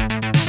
you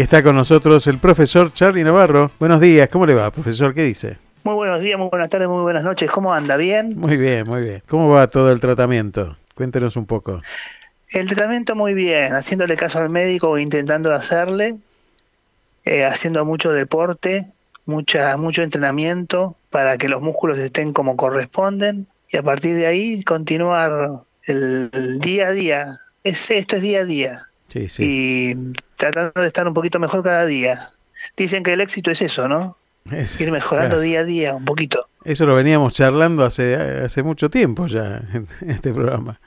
Y está con nosotros el profesor Charlie Navarro. Buenos días, ¿cómo le va, profesor? ¿Qué dice? Muy buenos días, muy buenas tardes, muy buenas noches. ¿Cómo anda? ¿Bien? Muy bien, muy bien. ¿Cómo va todo el tratamiento? Cuéntenos un poco. El tratamiento muy bien, haciéndole caso al médico intentando hacerle, eh, haciendo mucho deporte, mucha, mucho entrenamiento para que los músculos estén como corresponden y a partir de ahí continuar el, día a día. Es, esto es día a día. Sí, sí. Y tratando de estar un poquito mejor cada día. Dicen que el éxito es eso, ¿no? Ir mejorando día a día un poquito. Eso lo veníamos charlando hace, hace mucho tiempo ya en este programa.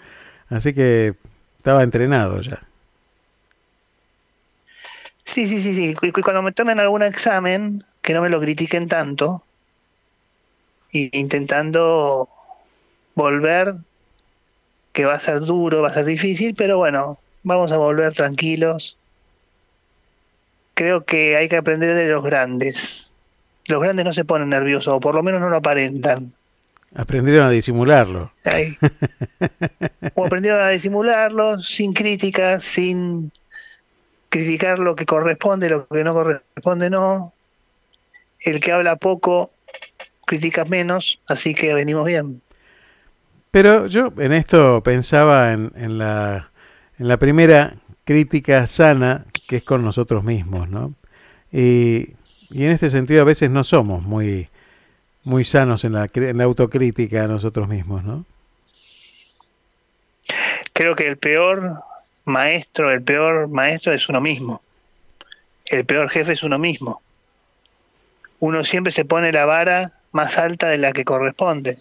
Así que estaba entrenado ya. Sí, sí, sí, sí. Cuando me tomen algún examen, que no me lo critiquen tanto. e intentando volver, que va a ser duro, va a ser difícil, pero bueno, vamos a volver tranquilos. Creo que hay que aprender de los grandes. Los grandes no se ponen nerviosos, o por lo menos no lo aparentan. Aprendieron a disimularlo. O aprendieron a disimularlo sin críticas, sin criticar lo que corresponde, lo que no corresponde no. El que habla poco critica menos, así que venimos bien. Pero yo en esto pensaba en, en, la, en la primera crítica sana, que es con nosotros mismos, ¿no? Y, y en este sentido a veces no somos muy, muy sanos en la, en la autocrítica a nosotros mismos, ¿no? Creo que el peor maestro, el peor maestro es uno mismo. El peor jefe es uno mismo. Uno siempre se pone la vara más alta de la que corresponde.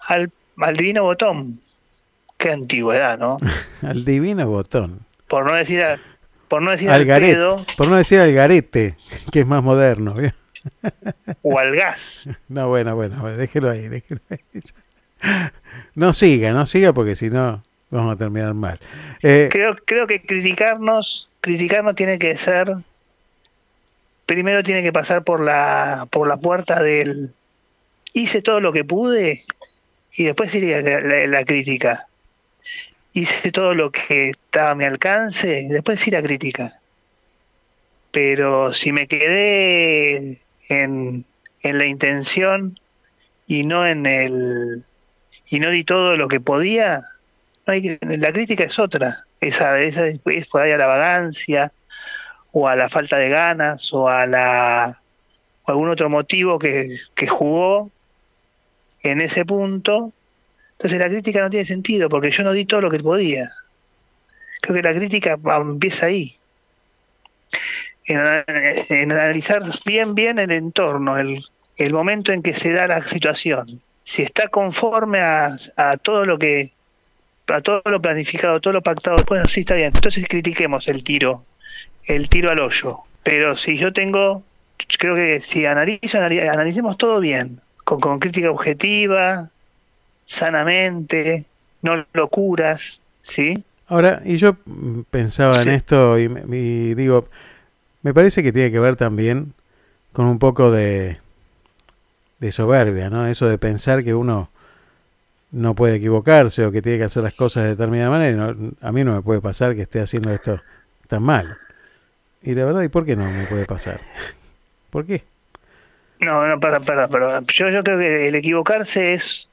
Al, al divino botón. Qué antigüedad, ¿no? al divino botón. Por no decir, por no decir al, Por no decir al garete, que es más moderno. o al gas. No, bueno, bueno, déjelo ahí, déjelo ahí. No siga, no siga porque si no vamos a terminar mal. Eh, creo, creo que criticarnos, criticarnos tiene que ser, primero tiene que pasar por la, por la puerta del hice todo lo que pude y después iría la, la, crítica. Hice todo lo que estaba a mi alcance, después sí la crítica. Pero si me quedé en, en la intención y no en el y no di todo lo que podía, la crítica es otra, esa, esa es, por ahí a la vagancia o a la falta de ganas o a la o algún otro motivo que, que jugó en ese punto. Entonces la crítica no tiene sentido porque yo no di todo lo que podía. Creo que la crítica empieza ahí. En, analizar bien, bien el entorno, el, el momento en que se da la situación si está conforme a, todo lo que a todo lo planificado, todo lo pactado, bueno, sí está bien. Entonces critiquemos el tiro, el tiro al hoyo. Pero si yo tengo, creo que si analizo, analicemos todo bien, con crítica objetiva, sanamente, no locuras, ¿sí? Ahora, y yo pensaba en esto y, y digo, me parece que tiene que ver también con un poco de, de soberbia, ¿no? Eso de pensar que uno no puede equivocarse o que tiene que hacer las cosas de determinada manera. a mí no me puede pasar que esté haciendo esto tan mal. Y la verdad, ¿y por qué no me puede pasar? ¿Por qué? No, no, para, para, para. Yo, yo creo que el equivocarse es,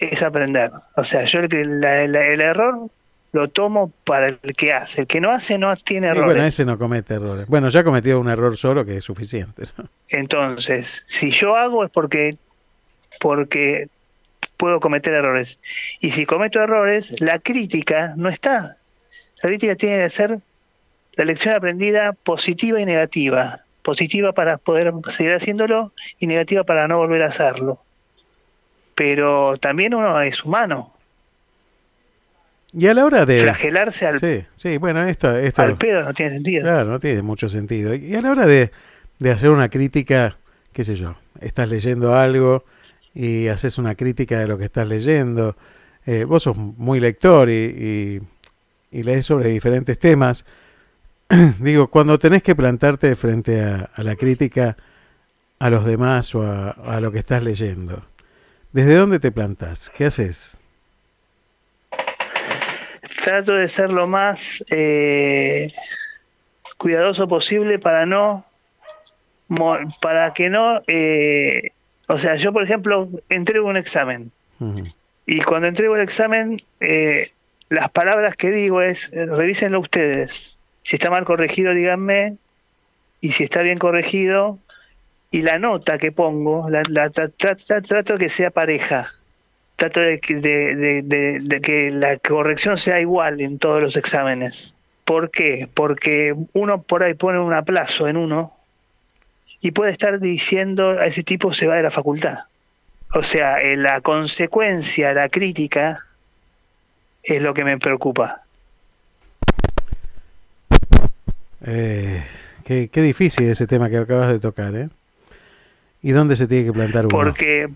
es aprender. O sea, yo el, el error lo tomo para el que hace. El que no hace no tiene errores. bueno, ese no comete errores. Bueno, ya cometió un error solo que es suficiente. Entonces, si yo hago es porque, porque puedo cometer errores. Y si cometo errores, la crítica no está. La crítica tiene que ser la lección aprendida positiva y negativa. Positiva para poder seguir haciéndolo y negativa para no volver a hacerlo. Pero también uno es humano y a la hora de... Flagelarse al, sí, sí, bueno, esto, esto, al pedo no tiene sentido. Claro, no tiene mucho sentido. Y a la hora de, de hacer una crítica, qué sé yo, estás leyendo algo y haces una crítica de lo que estás leyendo. Eh, vos sos muy lector y, y, lees sobre diferentes temas. Digo, cuando tenés que plantarte frente a, a, la crítica a los demás o a, a lo que estás leyendo, ¿desde dónde te plantás? ¿Qué haces? trato de ser lo más eh, cuidadoso posible para no para que no eh, o sea yo por ejemplo entrego un examen y cuando entrego el examen eh, las palabras que digo es revísenlo ustedes si está mal corregido díganme y si está bien corregido y la nota que pongo la, la trato que sea pareja trato de, de, que la corrección sea igual en todos los exámenes. ¿Por qué? Porque uno por ahí pone un aplazo en uno y puede estar diciendo a ese tipo se va de la facultad. O sea, en la consecuencia, la crítica, es lo que me preocupa. Eh, qué, qué, difícil ese tema que acabas de tocar, ¿eh? ¿Y dónde se tiene que plantar uno? Porque,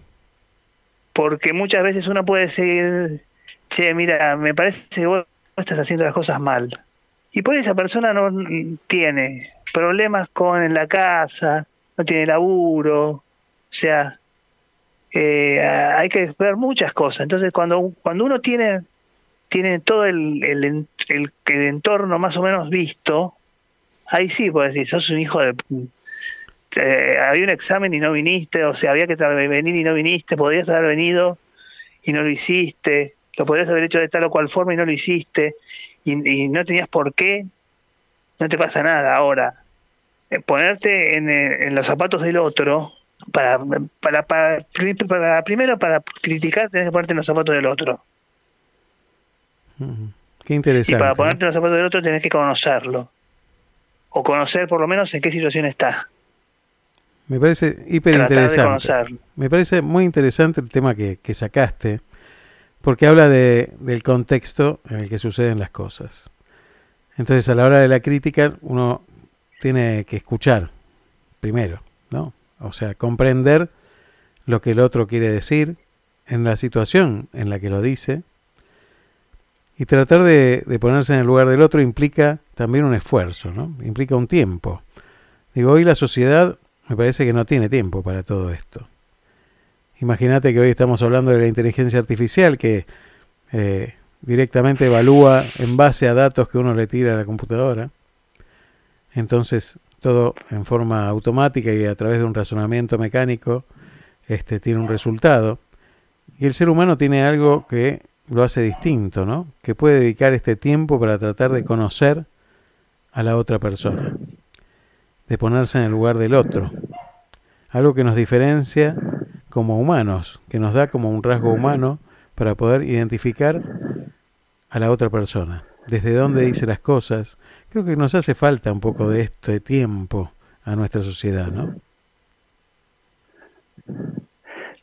porque muchas veces uno puede seguir, che, mira, me parece que vos estás haciendo las cosas mal. Y por esa persona no tiene problemas con la casa, no tiene laburo, o sea, eh, hay que ver muchas cosas. Entonces, cuando, cuando uno tiene, tiene todo el, el, el, el entorno más o menos visto, ahí sí puedes decir, sos un hijo de... Eh, había un examen y no viniste, o sea, había que venir y no viniste, podrías haber venido y no lo hiciste, lo podrías haber hecho de tal o cual forma y no lo hiciste, y, y no tenías por qué, no te pasa nada. Ahora, eh, ponerte en, eh, en, los zapatos del otro, para, para, para, para, primero para criticar tenés que ponerte en los zapatos del otro. Qué interesante. Y para ponerte en los zapatos del otro tenés que conocerlo. O conocer por lo menos en qué situación está. Me parece hiper interesante. Me parece muy interesante el tema que, que sacaste, porque habla de, del contexto en el que suceden las cosas. Entonces, a la hora de la crítica, uno tiene que escuchar primero, ¿no? O sea, comprender lo que el otro quiere decir en la situación en la que lo dice. Y tratar de, de ponerse en el lugar del otro implica también un esfuerzo, ¿no? Implica un tiempo. Digo, hoy la sociedad me parece que no tiene tiempo para todo esto. Imagínate que hoy estamos hablando de la inteligencia artificial que eh, directamente evalúa en base a datos que uno le tira a la computadora. Entonces, todo en forma automática y a través de un razonamiento mecánico este, tiene un resultado. Y el ser humano tiene algo que lo hace distinto, ¿no? Que puede dedicar este tiempo para tratar de conocer a la otra persona de ponerse en el lugar del otro. Algo que nos diferencia como humanos, que nos da como un rasgo humano para poder identificar a la otra persona, desde dónde dice las cosas. Creo que nos hace falta un poco de este tiempo a nuestra sociedad, ¿no?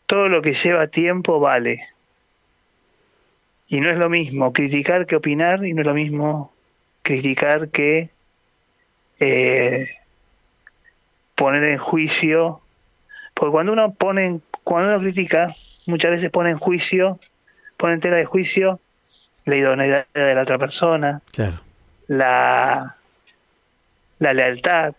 Todo lo que lleva tiempo vale. Y no es lo mismo criticar que opinar, y no es lo mismo criticar que eh, poner en juicio, porque cuando uno pone, cuando uno critica, muchas veces pone en juicio, pone en tela de juicio la idoneidad de la otra persona, claro. la, la lealtad,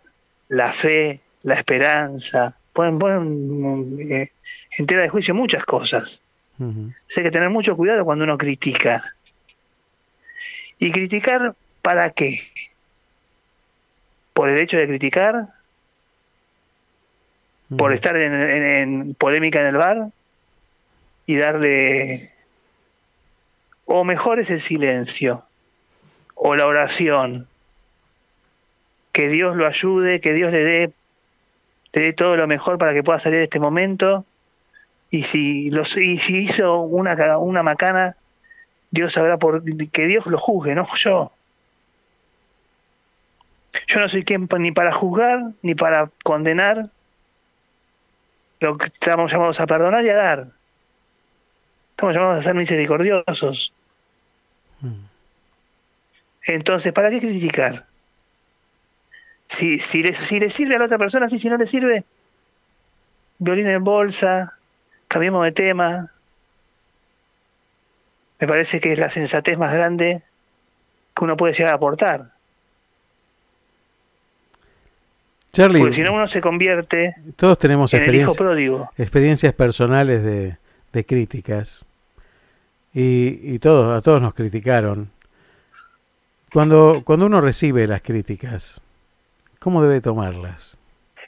la fe, la esperanza, ponen, ponen eh, en tela de juicio muchas cosas. Uh -huh. Hay que tener mucho cuidado cuando uno critica. ¿Y criticar para qué? ¿Por el hecho de criticar? Por estar en, en, en, polémica en el bar y darle o mejor es el silencio o la oración. Que Dios lo ayude que Dios le dé le dé todo lo mejor para que pueda salir de este momento. Y si los y si hizo una una macana Dios sabrá por que Dios lo juzgue no yo. Yo no soy quien ni para juzgar ni para condenar lo que estamos llamados a perdonar y a dar. Estamos llamados a ser misericordiosos. Entonces, ¿para qué criticar? Si, si, le, si le sirve a la otra persona, sí, si no le sirve, violín en bolsa, cambiemos de tema. Me parece que es la sensatez más grande que uno puede llegar a aportar. Charlie, Porque si no uno se convierte todos tenemos en el hijo pródigo. experiencias personales de, de críticas y, y todos, a todos nos criticaron. Cuando, cuando uno recibe las críticas, ¿cómo debe tomarlas?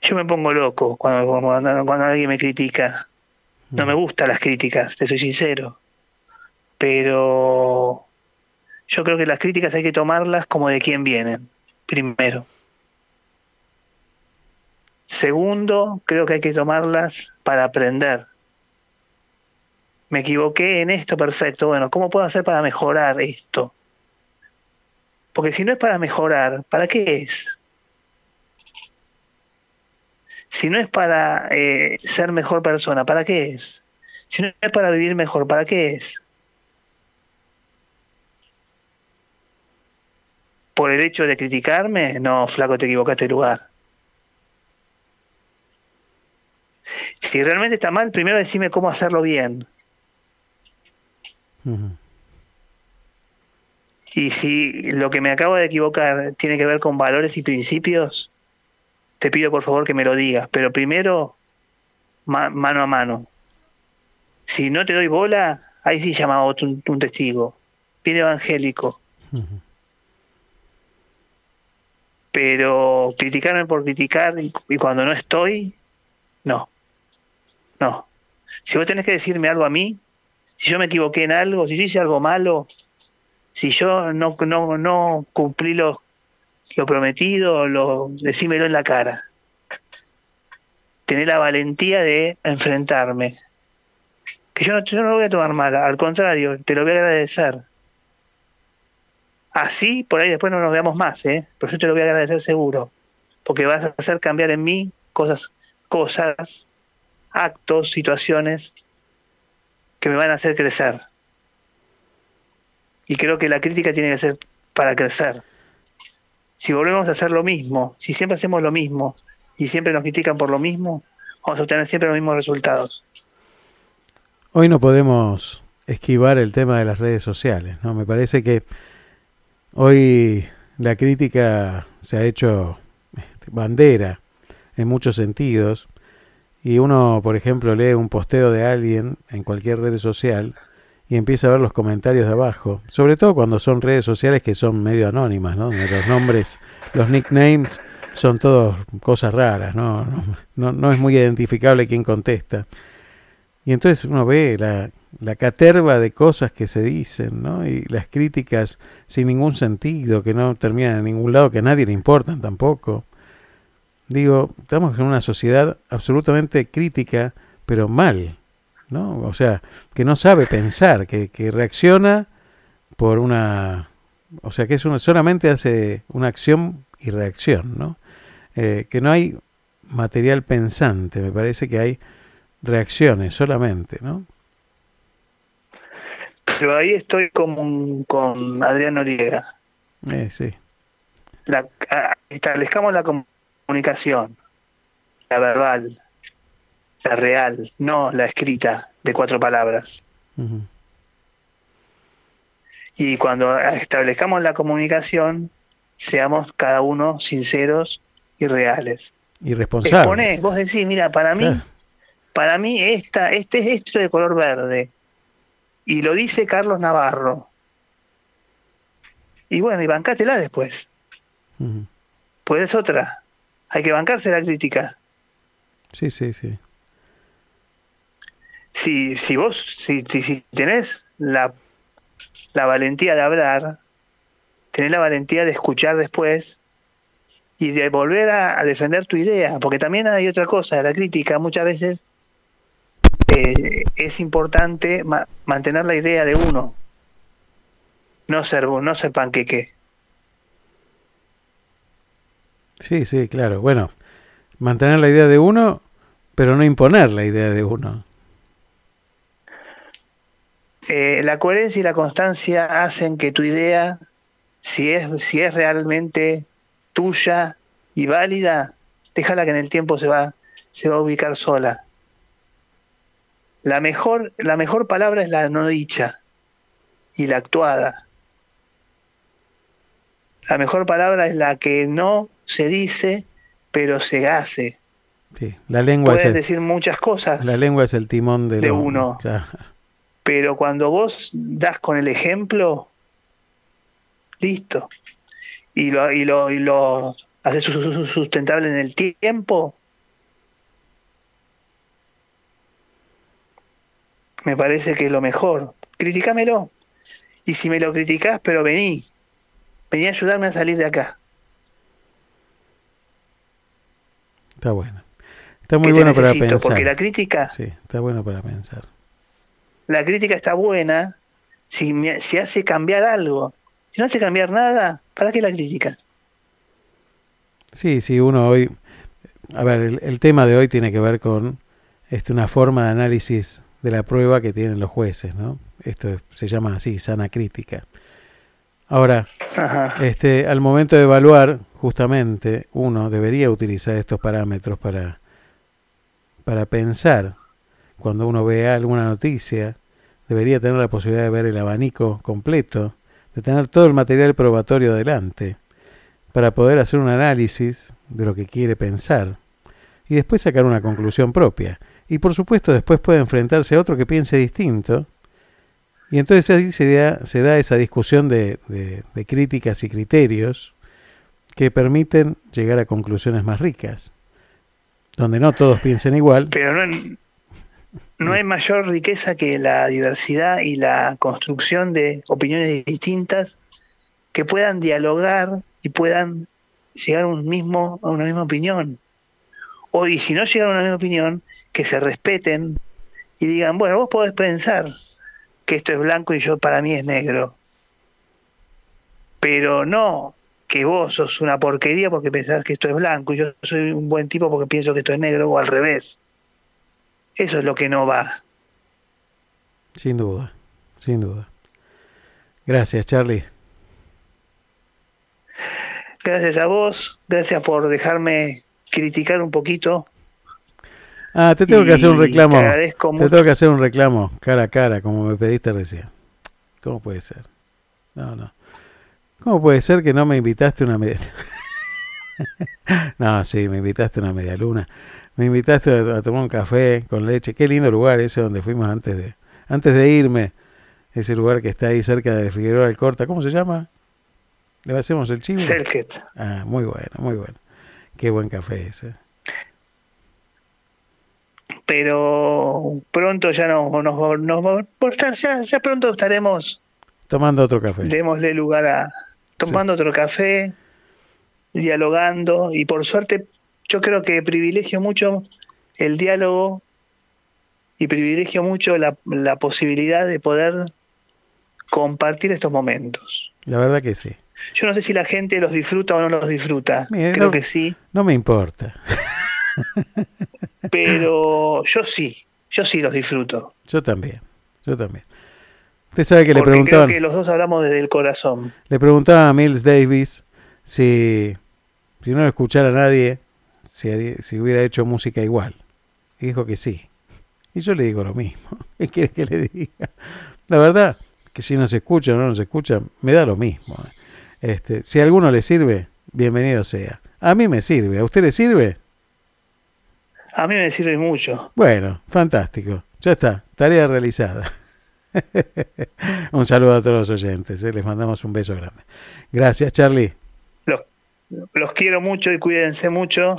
Yo me pongo loco cuando, cuando, cuando alguien me critica. No me gustan las críticas, te soy sincero. Pero yo creo que las críticas hay que tomarlas como de quién vienen, primero. Segundo, creo que hay que tomarlas para aprender. Me equivoqué en esto, perfecto. Bueno, ¿cómo puedo hacer para mejorar esto? Porque si no es para mejorar, ¿para qué es? Si no es para eh, ser mejor persona, ¿para qué es? Si no es para vivir mejor, ¿para qué es? ¿Por el hecho de criticarme? No, flaco, te equivocaste lugar. Si realmente está mal, primero decime cómo hacerlo bien. Y si lo que me acabo de equivocar tiene que ver con valores y principios, te pido por favor que me lo digas. Pero primero, mano a mano. Si no te doy bola, ahí sí llama a otro un, testigo. Bien evangélico. Pero criticarme por criticar y cuando no estoy, no. No. Si vos tenés que decirme algo a mí, si yo me equivoqué en algo, si yo hice algo malo, si yo no, no, no cumplí lo, lo prometido, lo, decímelo en la cara. Tener la valentía de enfrentarme. Que yo no, yo no lo voy a tomar mal, al contrario, te lo voy a agradecer. Así, por ahí después no nos veamos más, ¿eh? pero yo te lo voy a agradecer seguro, porque vas a hacer cambiar en mí cosas, cosas actos, situaciones que me van a hacer crecer. Y creo que la crítica tiene que ser para crecer. Si volvemos a hacer lo mismo, si siempre hacemos lo mismo y siempre nos critican por lo mismo, vamos a obtener siempre los mismos resultados. Hoy no podemos esquivar el tema de las redes sociales, ¿no? Me parece que hoy la crítica se ha hecho este, bandera en muchos sentidos y uno, por ejemplo, lee un posteo de alguien en cualquier red social y empieza a ver los comentarios de abajo, sobre todo cuando son redes sociales que son medio anónimas, ¿no? Donde los nombres, los nicknames son todos cosas raras, ¿no? No, no, es muy identificable quién contesta. Y entonces uno ve la, la caterva de cosas que se dicen, ¿no? Y las críticas sin ningún sentido, que no terminan en ningún lado, que a nadie le importan tampoco. Digo, estamos en una sociedad absolutamente crítica, pero mal, ¿no? O sea, que no sabe pensar, que, reacciona por una... O sea, que es una, solamente hace una acción y reacción, ¿no? Eh, que no hay material pensante, me parece que hay reacciones solamente, ¿no? Pero ahí estoy con, con Adrián Noriega. Eh, sí. La, establezcamos la comunicación, la verbal, la real, no la escrita de cuatro palabras. Y cuando establezcamos la comunicación, seamos cada uno sinceros y reales. Y responsables. vos decís, mira, para mí, para mí esta, este es esto de color verde. Y lo dice Carlos Navarro. Y bueno, y bancátela después. Puedes otra hay que bancarse la crítica. Sí, sí, sí. Si, si vos, si, si, tenés la, la valentía de hablar, tenés la valentía de escuchar después y de volver a, defender tu idea, porque también hay otra cosa, la crítica muchas veces eh, es importante mantener la idea de uno, no ser, no ser panqueque. Sí, sí, claro. Bueno, mantener la idea de uno, pero no imponer la idea de uno. Eh, la coherencia y la constancia hacen que tu idea, si es, si es realmente tuya y válida, déjala que en el tiempo se va, se va a ubicar sola. La mejor, la mejor palabra es la no dicha y la actuada. La mejor palabra es la que no se dice, pero se hace. Sí, la lengua es decir muchas cosas. La lengua es el timón de, uno. Pero cuando vos das con el ejemplo, listo. Y lo, y lo, y lo haces sustentable en el tiempo, me parece que es lo mejor. Criticámelo. Y si me lo criticás, pero vení. Vení a ayudarme a salir de acá. Está bueno. Está muy bueno para pensar. Porque la crítica. Sí, está bueno para pensar. La crítica está buena si, me, si hace cambiar algo. Si no hace cambiar nada, ¿para qué la crítica? Sí, sí, uno hoy. A ver, el, tema de hoy tiene que ver con este, una forma de análisis de la prueba que tienen los jueces, ¿no? Esto se llama así, sana crítica. Ahora, este, al momento de evaluar, justamente, uno debería utilizar estos parámetros para, para pensar, cuando uno ve alguna noticia, debería tener la posibilidad de ver el abanico completo, de tener todo el material probatorio adelante, para poder hacer un análisis de lo que quiere pensar y después sacar una conclusión propia. Y por supuesto después puede enfrentarse a otro que piense distinto. Y entonces ahí se da, se da esa discusión de, de críticas y criterios que permiten llegar a conclusiones más ricas, donde no todos piensen igual. Pero no, no hay mayor riqueza que la diversidad y la construcción de opiniones distintas que puedan dialogar y puedan llegar a, un mismo, a una misma opinión. O y si no llegan a una misma opinión, que se respeten y digan, bueno, vos podés pensar que esto es blanco y yo para mí es negro. Pero no que vos sos una porquería porque pensás que esto es blanco y yo soy un buen tipo porque pienso que esto es negro o al revés. Eso es lo que no va. Sin duda, sin duda. Gracias, Charlie. Gracias a vos, gracias por dejarme criticar un poquito. Ah, te tengo que hacer un reclamo. Te, te tengo que hacer un reclamo cara a cara, como me pediste recién. ¿Cómo puede ser? No, no. ¿Cómo puede ser que no me invitaste a una media? no, sí, me invitaste a una media luna. Me invitaste a, tomar un café con leche. Qué lindo lugar ese donde fuimos antes de antes de irme. Ese lugar que está ahí cerca de Figueroa del Corta. ¿Cómo se llama? ¿Le hacemos el chivo? Selket. Ah, muy bueno, muy bueno. Qué buen café ese. Pero pronto ya no, nos, nos, ya, ya pronto estaremos tomando otro café. Démosle lugar a, tomando otro café, dialogando y por suerte yo creo que privilegio mucho el diálogo y privilegio mucho la, la posibilidad de poder compartir estos momentos. La verdad que sí. Yo no sé si la gente los disfruta o no los disfruta. Creo que sí. No me importa. Pero yo sí, yo sí los disfruto. Yo también, yo también. Usted sabe que le preguntaban. Creo que los dos hablamos desde el corazón. Le preguntaba a Mills Davis si, si no escuchara a nadie, si, si hubiera hecho música igual. Y dijo que sí. Y yo le digo lo mismo. ¿Qué quiere que le diga? La verdad, que si no se escucha o no nos escucha, me da lo mismo. Este, si a alguno le sirve, bienvenido sea. A mí me sirve. ¿A usted le sirve? A mí me sirve mucho. Bueno, fantástico. Ya está, tarea realizada. un saludo a todos los oyentes, ¿eh? les mandamos un beso grande. Gracias, Charlie. Los, quiero mucho y cuídense mucho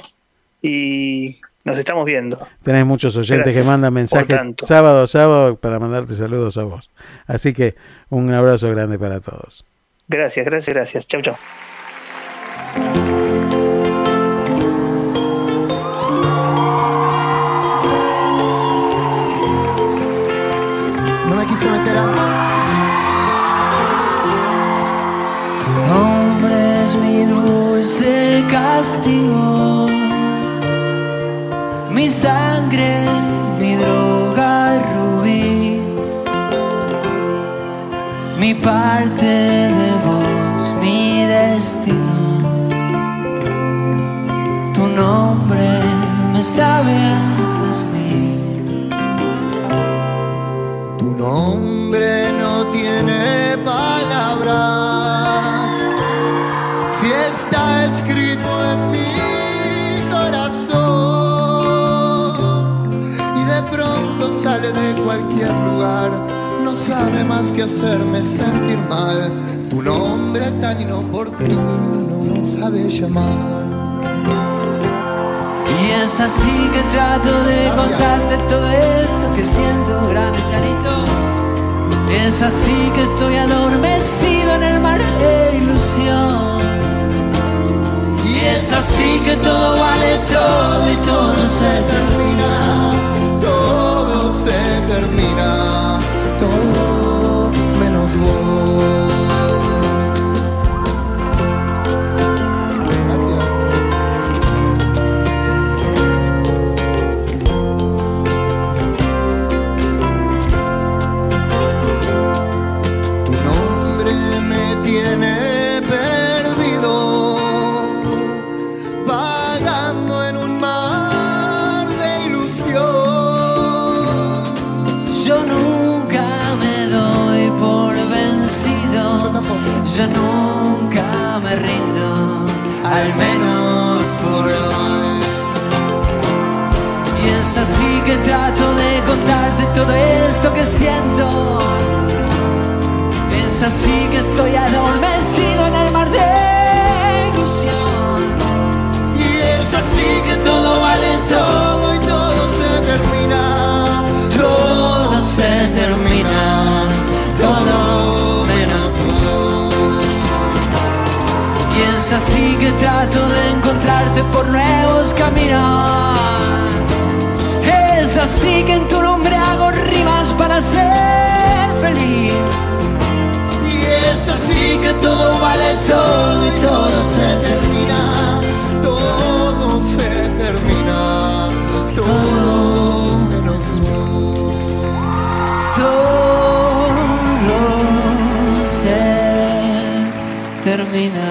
y nos estamos viendo. Tenés muchos oyentes que mandan mensajes sábado a sábado para mandarte saludos a vos. Así que un abrazo grande para todos. Gracias, gracias, gracias. Chau, chau. Castigo. Mi sangre, mi droga rubí, mi parte de vos, mi destino. Tu nombre me sabe a. Tu nombre sabe más que hacerme sentir mal. Tu nombre tan inoportuno sabe llamar. Y es así que trato de contarte todo esto que siento, grande chanito. Es así que estoy adormecido en el mar de ilusión es así que todo vale todo y todo se termina, yo nunca me rindo, al menos por hoy. Y es así que trato de contarte todo esto que siento. Es así que estoy adormecido en el mar de ilusión. Y es así que todo vale todo y todo se termina. Todo se termina, así que trato de encontrarte por nuevos caminos. Es así que en tu nombre hago rimas para ser feliz. Y es así que todo vale todo y todo se termina. Todo se termina. Todo menos. Todo se termina.